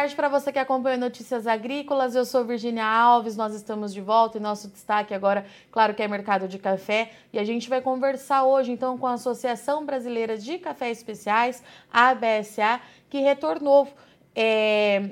tarde para você que acompanha Notícias Agrícolas. Eu sou Virginia Alves, nós estamos de volta e nosso destaque agora, claro que é mercado de café. E a gente vai conversar hoje então com a Associação Brasileira de Cafés Especiais, a ABSA, que retornou. É,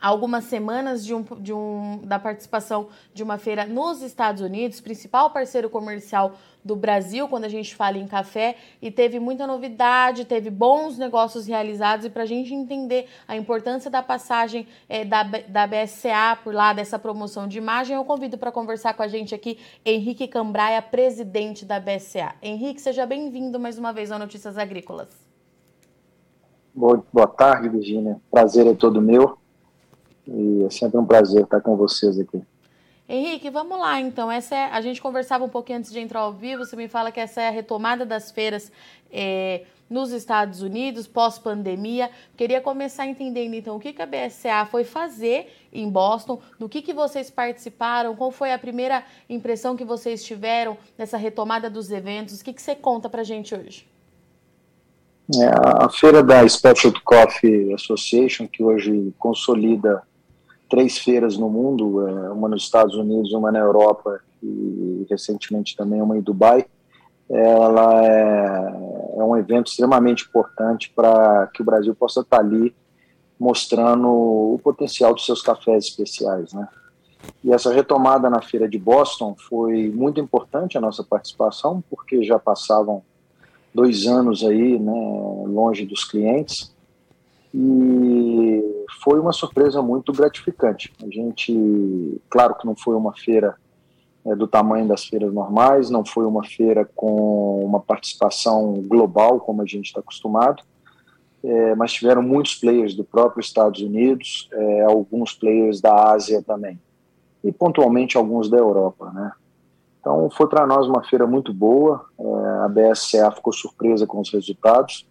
algumas semanas de um, de um, da participação de uma feira nos Estados Unidos, principal parceiro comercial do Brasil quando a gente fala em café, e teve muita novidade, teve bons negócios realizados, e para a gente entender a importância da passagem é, da, da BSCA por lá, dessa promoção de imagem, eu convido para conversar com a gente aqui Henrique Cambraia, presidente da BSCA. Henrique, seja bem-vindo mais uma vez ao Notícias Agrícolas. Boa, boa tarde, Virginia. Prazer é todo meu. E é sempre um prazer estar com vocês aqui. Henrique, vamos lá então. Essa é, a gente conversava um pouquinho antes de entrar ao vivo. Você me fala que essa é a retomada das feiras é, nos Estados Unidos pós-pandemia. Queria começar entendendo então o que, que a BSA foi fazer em Boston, do que, que vocês participaram, qual foi a primeira impressão que vocês tiveram nessa retomada dos eventos. O que, que você conta para gente hoje? É, a feira da Specialty Coffee Association, que hoje consolida três feiras no mundo, é, uma nos Estados Unidos, uma na Europa e recentemente também uma em Dubai. Ela é, é um evento extremamente importante para que o Brasil possa estar ali mostrando o potencial dos seus cafés especiais, né? E essa retomada na feira de Boston foi muito importante a nossa participação, porque já passavam dois anos aí, né, longe dos clientes, e foi uma surpresa muito gratificante. A gente, claro que não foi uma feira é, do tamanho das feiras normais, não foi uma feira com uma participação global, como a gente está acostumado, é, mas tiveram muitos players do próprio Estados Unidos, é, alguns players da Ásia também, e pontualmente alguns da Europa, né? Então foi para nós uma feira muito boa, é, a BSCA ficou surpresa com os resultados,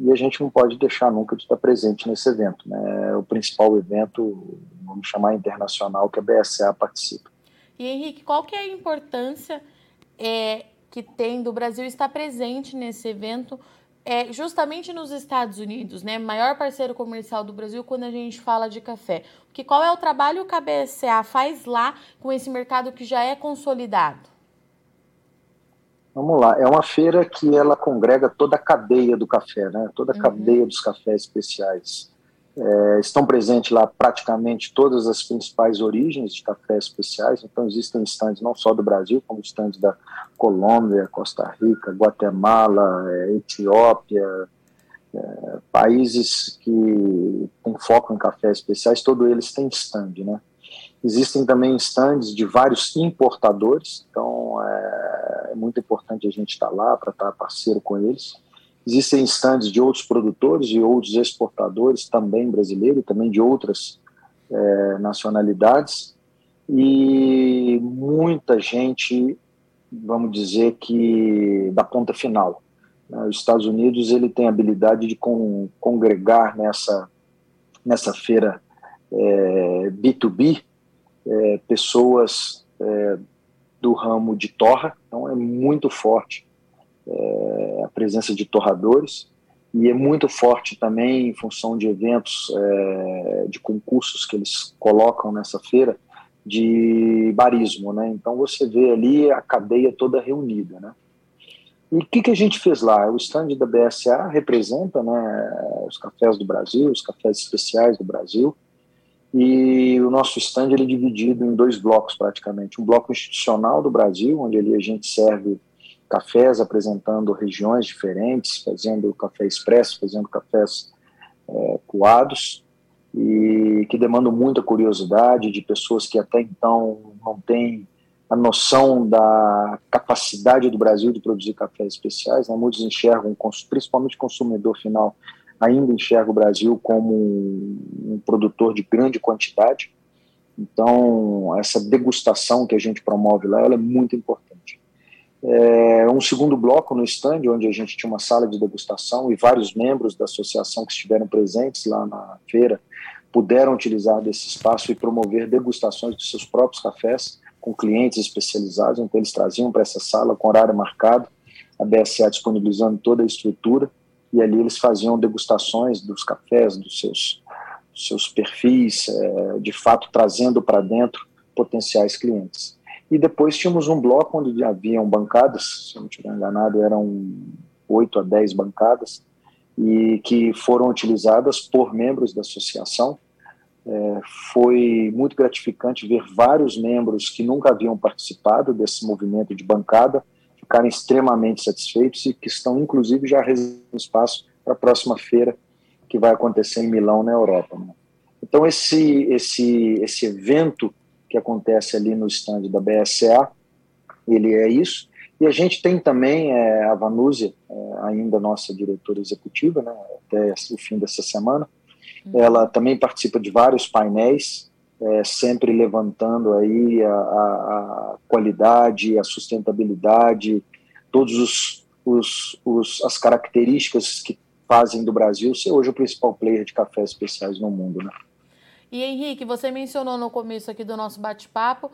e a gente não pode deixar nunca de estar presente nesse evento. Né? É o principal evento, vamos chamar internacional, que a BSA participa. E Henrique, qual que é a importância é, que tem do Brasil estar presente nesse evento, é, justamente nos Estados Unidos, né? Maior parceiro comercial do Brasil quando a gente fala de café. Porque qual é o trabalho que a BSA faz lá com esse mercado que já é consolidado? Vamos lá, é uma feira que ela congrega toda a cadeia do café, né? toda a uhum. cadeia dos cafés especiais. É, estão presentes lá praticamente todas as principais origens de cafés especiais, então existem estandes não só do Brasil, como estandes da Colômbia, Costa Rica, Guatemala, é, Etiópia, é, países que têm foco em cafés especiais, todos eles têm stand, né? Existem também stands de vários importadores, então é, é muito importante a gente estar lá para estar parceiro com eles. Existem stands de outros produtores e outros exportadores, também brasileiros, também de outras é, nacionalidades, e muita gente, vamos dizer que da ponta final. Né? Os Estados Unidos ele tem a habilidade de con congregar nessa, nessa feira é, B2B, é, pessoas é, do ramo de torra, então é muito forte é, a presença de torradores e é muito forte também em função de eventos, é, de concursos que eles colocam nessa feira de barismo, né? Então você vê ali a cadeia toda reunida, né? E o que, que a gente fez lá? O stand da BSA representa né, os cafés do Brasil, os cafés especiais do Brasil, e o nosso stand ele é dividido em dois blocos praticamente. Um bloco institucional do Brasil, onde ali a gente serve cafés apresentando regiões diferentes, fazendo café expresso, fazendo cafés é, coados, e que demandam muita curiosidade de pessoas que até então não têm a noção da capacidade do Brasil de produzir cafés especiais. Né? Muitos enxergam, principalmente o consumidor final, ainda enxerga o Brasil como um, produtor de grande quantidade. Então, essa degustação que a gente promove lá é muito importante. É, um segundo bloco no stand, onde a gente tinha uma sala de degustação e vários membros da associação que estiveram presentes lá na feira puderam utilizar desse espaço e promover degustações dos seus próprios cafés com clientes especializados. Então, eles traziam para essa sala com horário marcado, a BSA disponibilizando toda a estrutura e ali eles faziam degustações dos cafés, dos seus, seus perfis, é, de fato trazendo para dentro potenciais clientes. E depois tínhamos um bloco onde haviam bancadas, se não estiver enganado, eram oito a dez bancadas, e que foram utilizadas por membros da associação. É, foi muito gratificante ver vários membros que nunca haviam participado desse movimento de bancada ficarem extremamente satisfeitos e que estão, inclusive, já reservando espaço para a próxima feira que vai acontecer em Milão, na Europa. Né? Então, esse, esse, esse evento que acontece ali no stand da BSA, ele é isso. E a gente tem também é, a Vanúzia, é, ainda nossa diretora executiva, né, até o fim dessa semana. Uhum. Ela também participa de vários painéis, é, sempre levantando aí a, a, qualidade, a sustentabilidade, todos os, os, os, as características que fazem do Brasil ser hoje o principal player de cafés especiais no mundo, né? E Henrique, você mencionou no começo aqui do nosso bate-papo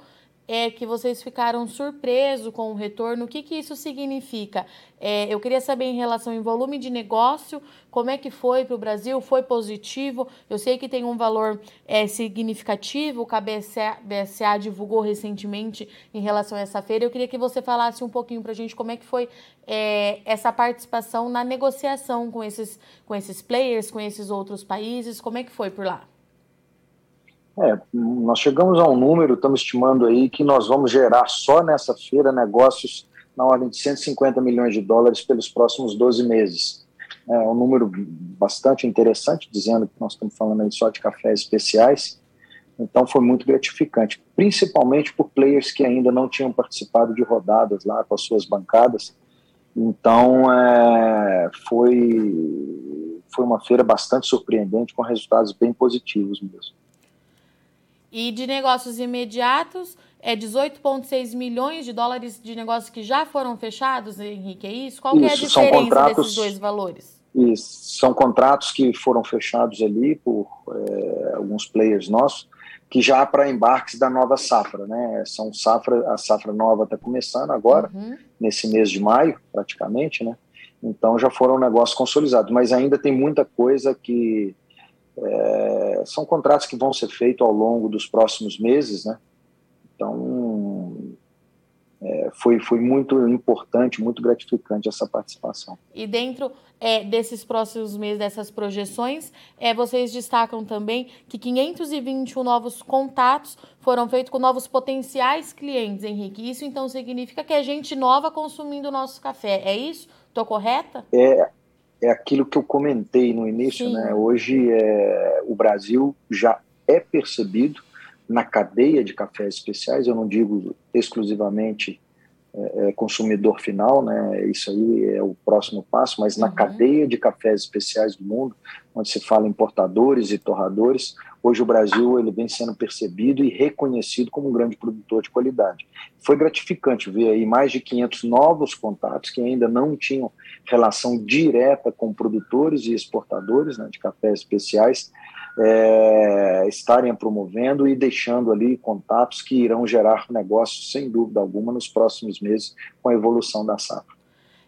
é que vocês ficaram surpresos com o retorno. O que, que isso significa? É, eu queria saber em relação em volume de negócio, como é que foi para o Brasil? Foi positivo? Eu sei que tem um valor é, significativo, o KBSA BSA divulgou recentemente em relação a essa feira. Eu queria que você falasse um pouquinho para a gente como é que foi é, essa participação na negociação com esses, com esses players, com esses outros países, como é que foi por lá? É, nós chegamos a um número, estamos estimando aí que nós vamos gerar só nessa feira negócios na ordem de 150 milhões de dólares pelos próximos 12 meses. É um número bastante interessante, dizendo que nós estamos falando aí só de cafés especiais. Então foi muito gratificante, principalmente por players que ainda não tinham participado de rodadas lá com as suas bancadas. Então é, foi, foi uma feira bastante surpreendente, com resultados bem positivos mesmo. E de negócios imediatos, é 18,6 milhões de dólares de negócios que já foram fechados, Henrique, é isso? Qual isso, é a diferença desses dois valores? Isso, são contratos que foram fechados ali por é, alguns players nossos, que já para embarques da nova safra, né? São safra, a safra nova está começando agora, uhum. nesse mês de maio, praticamente, né? Então já foram negócios consolidados, mas ainda tem muita coisa que é, são contratos que vão ser feitos ao longo dos próximos meses, né? Então, é, foi, foi muito importante, muito gratificante essa participação. E dentro é, desses próximos meses, dessas projeções, é, vocês destacam também que 521 novos contatos foram feitos com novos potenciais clientes, Henrique. Isso então significa que é gente nova consumindo o nosso café, é isso? Estou correta? É, é aquilo que eu comentei no início, Sim. né? Hoje é, o Brasil já é percebido na cadeia de cafés especiais. Eu não digo exclusivamente é, é consumidor final, né? Isso aí é o próximo passo, mas na uhum. cadeia de cafés especiais do mundo, onde se fala importadores e torradores, hoje o Brasil ele vem sendo percebido e reconhecido como um grande produtor de qualidade. Foi gratificante ver aí mais de 500 novos contatos que ainda não tinham relação direta com produtores e exportadores né, de cafés especiais, é, estarem promovendo e deixando ali contatos que irão gerar negócios, sem dúvida alguma, nos próximos meses com a evolução da safra.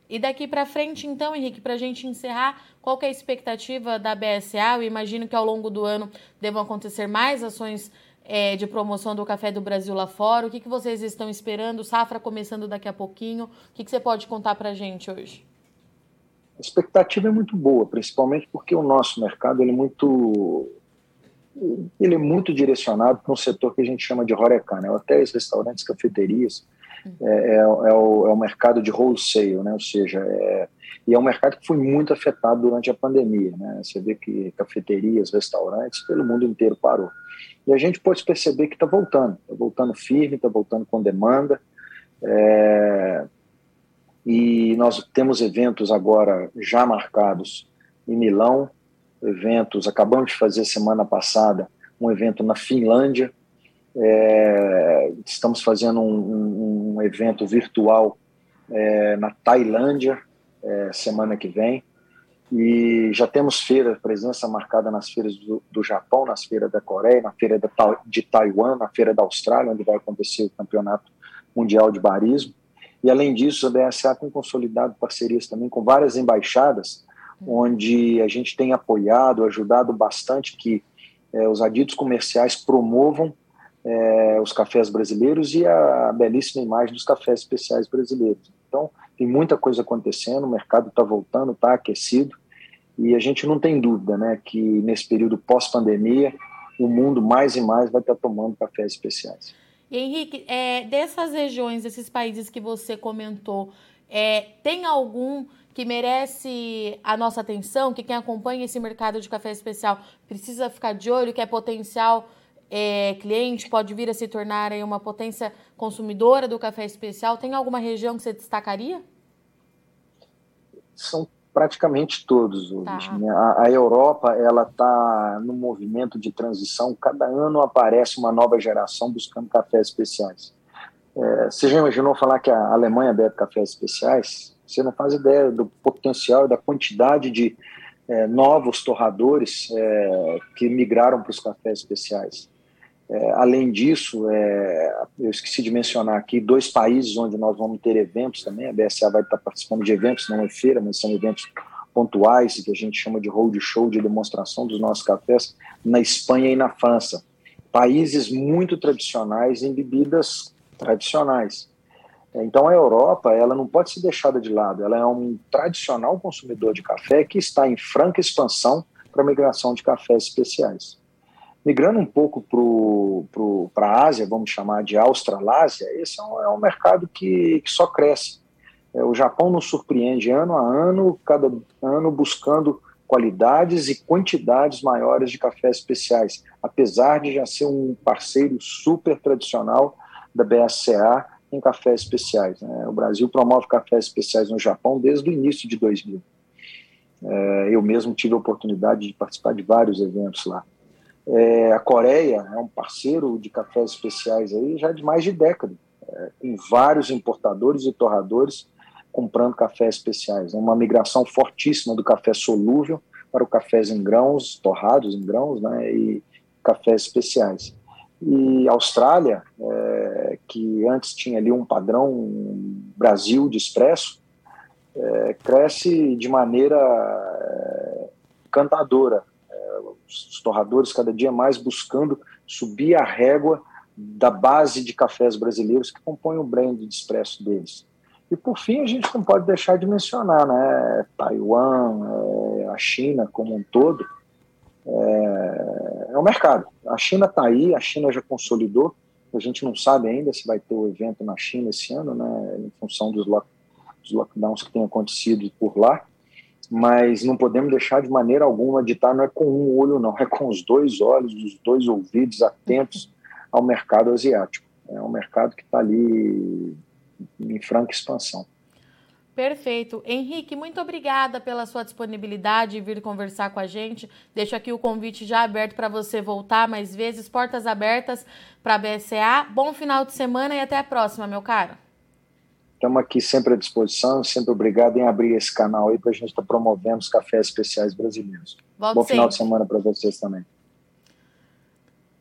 E daqui para frente, então, Henrique, para a gente encerrar, qual é a expectativa da BSA? Eu imagino que ao longo do ano devam acontecer mais ações é, de promoção do Café do Brasil lá fora. O que, que vocês estão esperando? Safra começando daqui a pouquinho. O que, que você pode contar para a gente hoje? A expectativa é muito boa, principalmente porque o nosso mercado ele é muito ele é muito direcionado para um setor que a gente chama de horeca, né? hotéis, restaurantes, cafeterias, é, é, é, o, é o mercado de wholesale, né? ou seja, é, e é um mercado que foi muito afetado durante a pandemia. Né? Você vê que cafeterias, restaurantes, pelo mundo inteiro parou. E a gente pode perceber que está voltando, está voltando firme, está voltando com demanda. É, e nós temos eventos agora já marcados em Milão, eventos, acabamos de fazer semana passada um evento na Finlândia, é, estamos fazendo um, um evento virtual é, na Tailândia é, semana que vem e já temos feira, presença marcada nas feiras do, do Japão, nas feiras da Coreia, na feira da, de Taiwan, na feira da Austrália, onde vai acontecer o campeonato mundial de barismo. E além disso, a BSA tem consolidado parcerias também com várias embaixadas, onde a gente tem apoiado, ajudado bastante que é, os adidos comerciais promovam é, os cafés brasileiros e a belíssima imagem dos cafés especiais brasileiros. Então, tem muita coisa acontecendo, o mercado está voltando, está aquecido, e a gente não tem dúvida né, que nesse período pós-pandemia, o mundo mais e mais vai estar tá tomando cafés especiais. Henrique, é, dessas regiões, desses países que você comentou, é, tem algum que merece a nossa atenção, que quem acompanha esse mercado de café especial precisa ficar de olho, que é potencial é, cliente, pode vir a se tornar aí, uma potência consumidora do café especial? Tem alguma região que você destacaria? São praticamente todos hoje. Tá. Né? A, a, Europa ela está no movimento de transição. Cada ano aparece uma nova geração buscando cafés especiais. É, você já imaginou falar que a Alemanha bebe cafés especiais? Você não faz ideia do potencial e da quantidade de é, novos torradores é, que migraram para os cafés especiais. É, além disso, é, eu esqueci de mencionar aqui dois países onde nós vamos ter eventos também. A BSA vai estar participando de eventos, não é feira, mas são eventos pontuais que a gente chama de road show de demonstração dos nossos cafés na Espanha e na França. Países muito tradicionais em bebidas tradicionais. É, então a Europa ela não pode ser deixada de lado. Ela é um tradicional consumidor de café que está em franca expansão para migração de cafés especiais. Migrando um pouco para a Ásia, vamos chamar de Australásia, esse é um, é um mercado que, que, só cresce. É, o Japão nos surpreende ano a ano, cada ano buscando qualidades e quantidades maiores de cafés especiais, apesar de já ser um parceiro super tradicional da BSCA em cafés especiais. Né? O Brasil promove cafés especiais no Japão desde o início de 2000. É, eu mesmo tive a oportunidade de participar de vários eventos lá. É, a Coreia é um parceiro de cafés especiais aí já de mais de década, é, com vários importadores e torradores comprando cafés especiais. É uma migração fortíssima do café solúvel para o cafés em grãos, torrados em grãos, né, e cafés especiais. E a Austrália, é, que antes tinha ali um padrão Brasil de expresso, é, cresce de maneira é, encantadora os torradores cada dia mais buscando subir a régua da base de cafés brasileiros que compõem o brand de expresso deles. E por fim, a gente não pode deixar de mencionar, né, Taiwan, é, a China como um todo, é, é o mercado. A China está aí, a China já consolidou, a gente não sabe ainda se vai ter o evento na China esse ano, né, em função dos, dos lockdowns que têm acontecido por lá, mas não podemos deixar de maneira alguma de estar, não é com um olho, não, é com os dois olhos, os dois ouvidos atentos ao mercado asiático. É um mercado que está ali em franca expansão. Perfeito. Henrique, muito obrigada pela sua disponibilidade e vir conversar com a gente. Deixo aqui o convite já aberto para você voltar mais vezes, portas abertas para a BSA. Bom final de semana e até a próxima, meu caro. Estamos aqui sempre à disposição, sempre obrigado em abrir esse canal aí para a gente estar tá promovendo os cafés especiais brasileiros. Volto Bom sempre. final de semana para vocês também.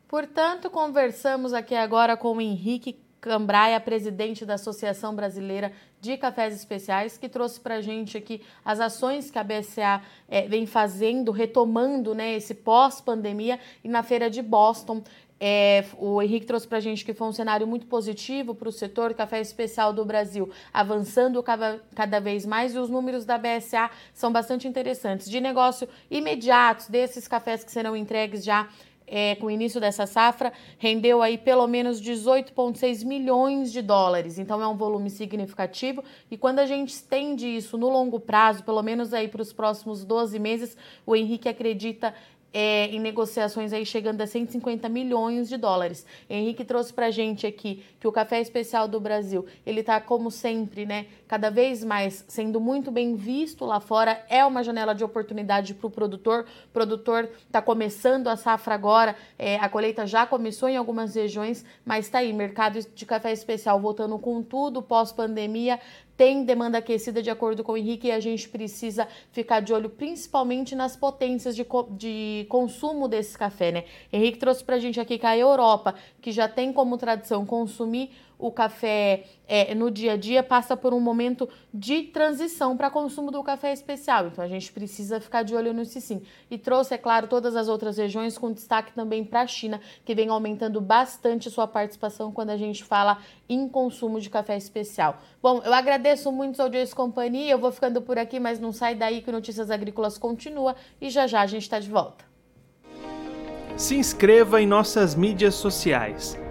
Portanto, conversamos aqui agora com o Henrique Cambraia, presidente da Associação Brasileira de Cafés Especiais, que trouxe para a gente aqui as ações que a BSA é, eh, vem fazendo, retomando né, esse pós-pandemia. E na feira de Boston, é, o Henrique trouxe para a gente que foi um cenário muito positivo para o setor café especial do Brasil, avançando cada, cada vez mais e os números da BSA são bastante interessantes. De negócio imediatos desses cafés que serão entregues já é, com o início dessa safra, rendeu aí pelo menos 18,6 milhões de dólares. Então é um volume significativo. E quando a gente estende isso no longo prazo, pelo menos aí para os próximos 12 meses, o Henrique acredita é, em negociações aí chegando a 150 milhões de dólares. Henrique trouxe para gente aqui que o café especial do Brasil ele está como sempre, né, cada vez mais sendo muito bem visto lá fora. É uma janela de oportunidade para o produtor. O produtor está começando a safra agora, é, a colheita já começou em algumas regiões, mas está aí mercado de café especial voltando com tudo pós pandemia tem demanda aquecida, de acordo com o Henrique, e a gente precisa ficar de olho principalmente nas potências de, co de consumo desse café, né? Henrique trouxe pra gente aqui que a Europa, que já tem como tradição consumir o café é, no dia a dia passa por um momento de transição para consumo do café especial. Então a gente precisa ficar de olho nisso sim. E trouxe, é claro, todas as outras regiões com destaque também para a China, que vem aumentando bastante sua participação quando a gente fala em consumo de café especial. Bom, eu agradeço muito ao Joyce Companhia, eu vou ficando por aqui, mas não sai daí que Notícias Agrícolas continua e já já a gente está de volta. Se inscreva em nossas mídias sociais.